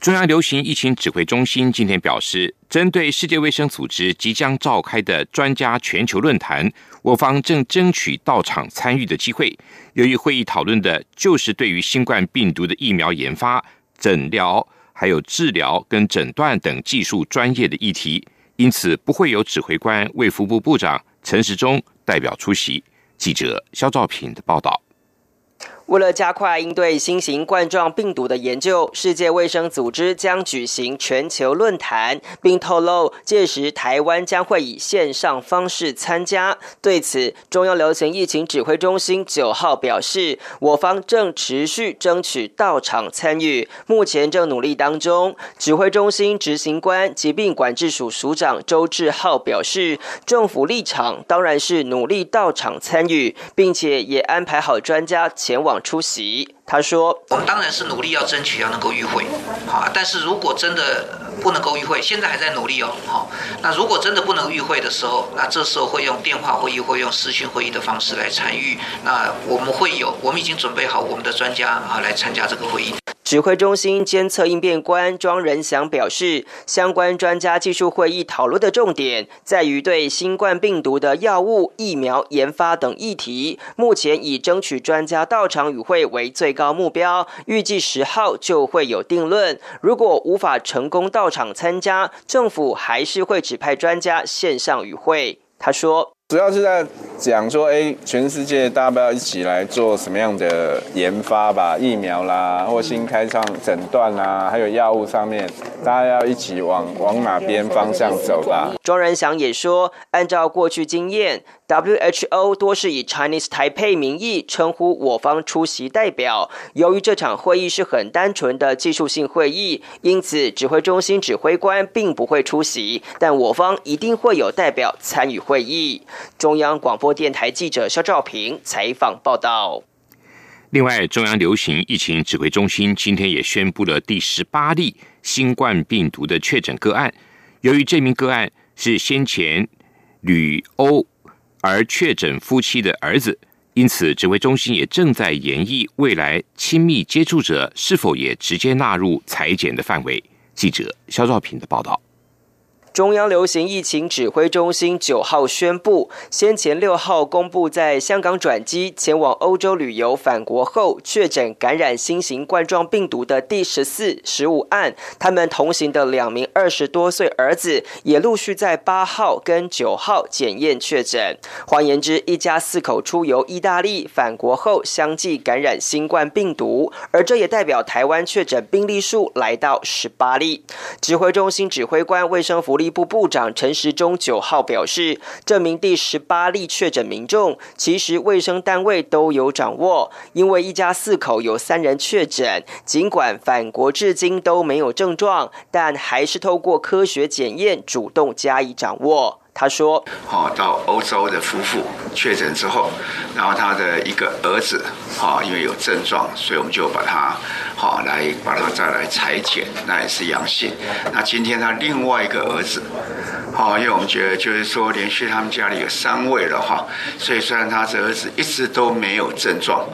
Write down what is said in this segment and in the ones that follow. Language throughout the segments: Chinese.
中央流行疫情指挥中心今天表示，针对世界卫生组织即将召开的专家全球论坛，我方正争取到场参与的机会。由于会议讨论的就是对于新冠病毒的疫苗研发、诊疗、还有治疗跟诊断等技术专业的议题，因此不会有指挥官卫福部部长陈时中代表出席。记者肖兆平的报道。为了加快应对新型冠状病毒的研究，世界卫生组织将举行全球论坛，并透露届时台湾将会以线上方式参加。对此，中央流行疫情指挥中心九号表示，我方正持续争取到场参与，目前正努力当中。指挥中心执行官疾病管制署署长周志浩表示，政府立场当然是努力到场参与，并且也安排好专家前往。出席，他说：“我们当然是努力要争取要能够与会，好，但是如果真的不能够与会，现在还在努力哦，好，那如果真的不能与会的时候，那这时候会用电话会议，会用视讯会议的方式来参与。那我们会有，我们已经准备好我们的专家啊来参加这个会议。”指挥中心监测应变官庄仁祥表示，相关专家技术会议讨论的重点在于对新冠病毒的药物、疫苗研发等议题。目前以争取专家到场与会为最高目标，预计十号就会有定论。如果无法成功到场参加，政府还是会指派专家线上与会。他说。主要是在讲说，哎，全世界大家不要一起来做什么样的研发吧，疫苗啦，或新开创诊断啦，还有药物上面，大家要一起往往哪边方向走吧。庄仁祥也说，按照过去经验。WHO 多是以 Chinese Taipei 名义称呼我方出席代表。由于这场会议是很单纯的技术性会议，因此指挥中心指挥官并不会出席，但我方一定会有代表参与会议。中央广播电台记者肖兆平采访报道。另外，中央流行疫情指挥中心今天也宣布了第十八例新冠病毒的确诊个案。由于这名个案是先前旅欧。而确诊夫妻的儿子，因此指挥中心也正在研议未来亲密接触者是否也直接纳入裁剪的范围。记者肖兆平的报道。中央流行疫情指挥中心九号宣布，先前六号公布在香港转机前往欧洲旅游返国后确诊感染新型冠状病毒的第十四、十五案，他们同行的两名二十多岁儿子也陆续在八号跟九号检验确诊。换言之，一家四口出游意大利返国后相继感染新冠病毒，而这也代表台湾确诊病例数来到十八例。指挥中心指挥官卫生福。力部部长陈时中九号表示，这名第十八例确诊民众，其实卫生单位都有掌握，因为一家四口有三人确诊，尽管返国至今都没有症状，但还是透过科学检验主动加以掌握。他说：“好，到欧洲的夫妇确诊之后，然后他的一个儿子，好，因为有症状，所以我们就把他，好，来把他再来裁剪，那也是阳性。那今天他另外一个儿子，好，因为我们觉得就是说，连续他们家里有三位了哈，所以虽然他这儿子一直都没有症状，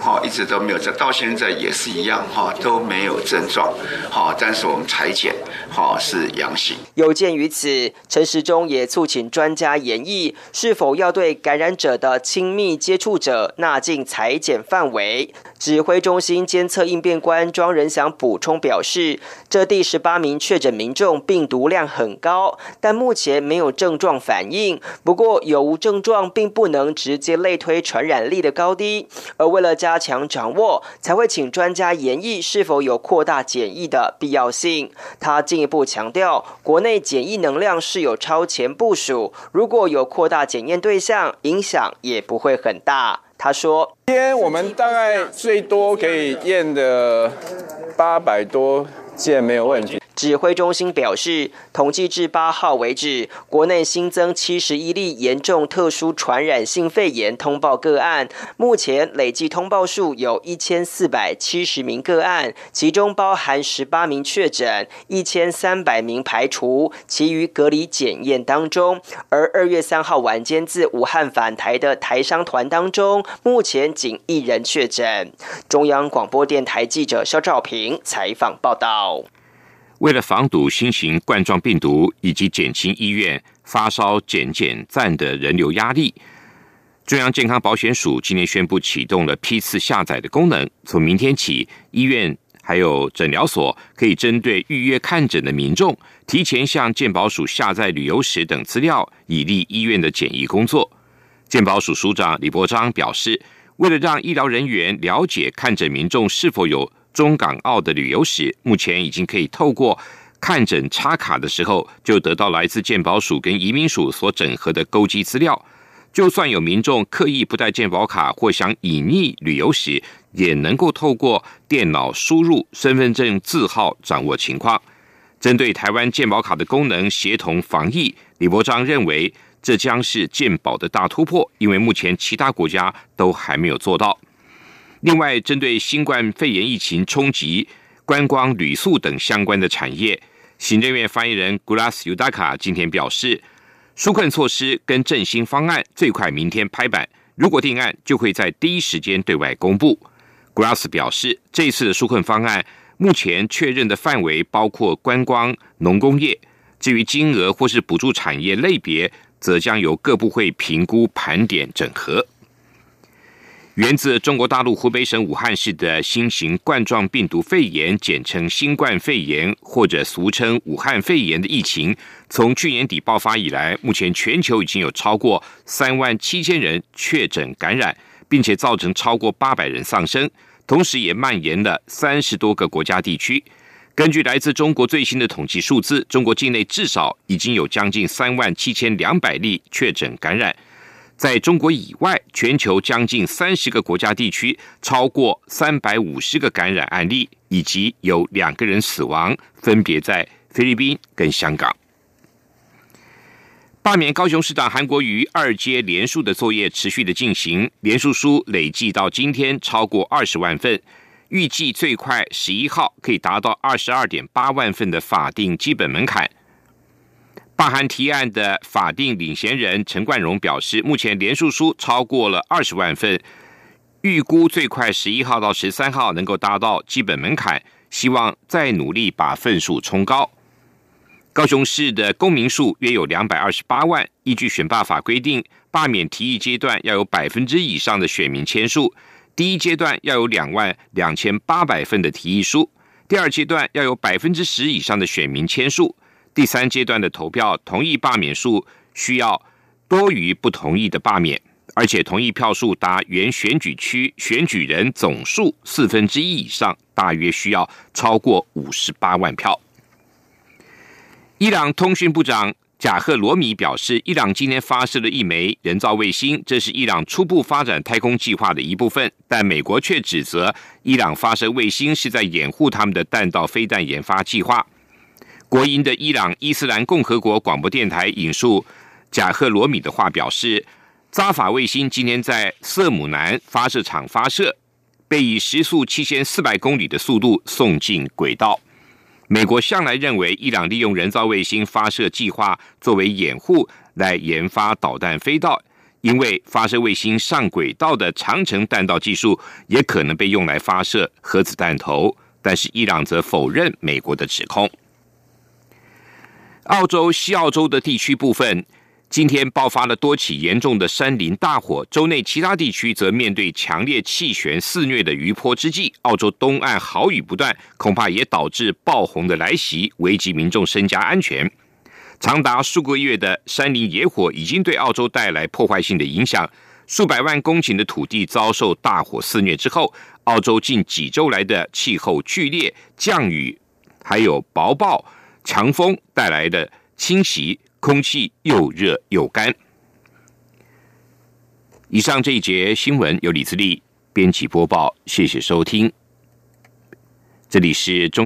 好，一直都没有症，到现在也是一样哈，都没有症状，好，但是我们裁剪，好是阳性。有鉴于此，陈时中也。促请专家研议是否要对感染者的亲密接触者纳进裁剪范围。指挥中心监测应变官庄仁祥补充表示，这第十八名确诊民众病毒量很高，但目前没有症状反应。不过有无症状并不能直接类推传染力的高低，而为了加强掌握，才会请专家研议是否有扩大检疫的必要性。他进一步强调，国内检疫能量是有超前部。署如果有扩大检验对象，影响也不会很大。他说：“今天我们大概最多可以验的八百多件没有问题。”指挥中心表示，统计至八号为止，国内新增七十一例严重特殊传染性肺炎通报个案，目前累计通报数有一千四百七十名个案，其中包含十八名确诊，一千三百名排除，其余隔离检验当中。而二月三号晚间自武汉返台的台商团当中，目前仅一人确诊。中央广播电台记者肖兆平采访报道。为了防堵新型冠状病毒以及减轻医院发烧减减站的人流压力，中央健康保险署今天宣布启动了批次下载的功能。从明天起，医院还有诊疗所可以针对预约看诊的民众，提前向健保署下载旅游史等资料，以利医院的检疫工作。健保署署长李伯章表示，为了让医疗人员了解看诊民众是否有。中港澳的旅游史，目前已经可以透过看诊插卡的时候，就得到来自健保署跟移民署所整合的勾稽资料。就算有民众刻意不带健保卡或想隐匿旅游史，也能够透过电脑输入身份证字号掌握情况。针对台湾健保卡的功能协同防疫，李伯章认为这将是健保的大突破，因为目前其他国家都还没有做到。另外，针对新冠肺炎疫情冲击观光、旅宿等相关的产业，行政院发言人 Glass Udaka 今天表示，纾困措施跟振兴方案最快明天拍板，如果定案，就会在第一时间对外公布。Glass 表示，这次的纾困方案目前确认的范围包括观光、农工业，至于金额或是补助产业类别，则将由各部会评估、盘点、整合。源自中国大陆湖北省武汉市的新型冠状病毒肺炎，简称新冠肺炎或者俗称武汉肺炎的疫情，从去年底爆发以来，目前全球已经有超过三万七千人确诊感染，并且造成超过八百人丧生，同时也蔓延了三十多个国家地区。根据来自中国最新的统计数字，中国境内至少已经有将近三万七千两百例确诊感染。在中国以外，全球将近三十个国家地区，超过三百五十个感染案例，以及有两个人死亡，分别在菲律宾跟香港。罢免高雄市长韩国瑜二阶连署的作业持续的进行，连署书累计到今天超过二十万份，预计最快十一号可以达到二十二点八万份的法定基本门槛。罢韩提案的法定领衔人陈冠荣表示，目前连署书超过了二十万份，预估最快十一号到十三号能够达到基本门槛，希望再努力把份数冲高。高雄市的公民数约有两百二十八万，依据选罢法规定，罢免提议阶段要有百分之以上的选民签数，第一阶段要有两万两千八百份的提议书，第二阶段要有百分之十以上的选民签数。第三阶段的投票同意罢免数需要多于不同意的罢免，而且同意票数达原选举区选举人总数四分之一以上，大约需要超过五十八万票。伊朗通讯部长贾赫罗米表示，伊朗今天发射了一枚人造卫星，这是伊朗初步发展太空计划的一部分，但美国却指责伊朗发射卫星是在掩护他们的弹道飞弹研发计划。国营的伊朗伊斯兰共和国广播电台引述贾赫罗米的话表示，扎法卫星今天在色姆南发射场发射，被以时速七千四百公里的速度送进轨道。美国向来认为伊朗利用人造卫星发射计划作为掩护来研发导弹飞道，因为发射卫星上轨道的长程弹道技术也可能被用来发射核子弹头。但是伊朗则否认美国的指控。澳洲西澳洲的地区部分，今天爆发了多起严重的山林大火。州内其他地区则面对强烈气旋肆虐的余波之际，澳洲东岸豪雨不断，恐怕也导致爆洪的来袭，危及民众身家安全。长达数个月的山林野火已经对澳洲带来破坏性的影响，数百万公顷的土地遭受大火肆虐之后，澳洲近几周来的气候剧烈降雨，还有薄暴。强风带来的侵袭，空气又热又干。以上这一节新闻由李自力编辑播报，谢谢收听。这里是中。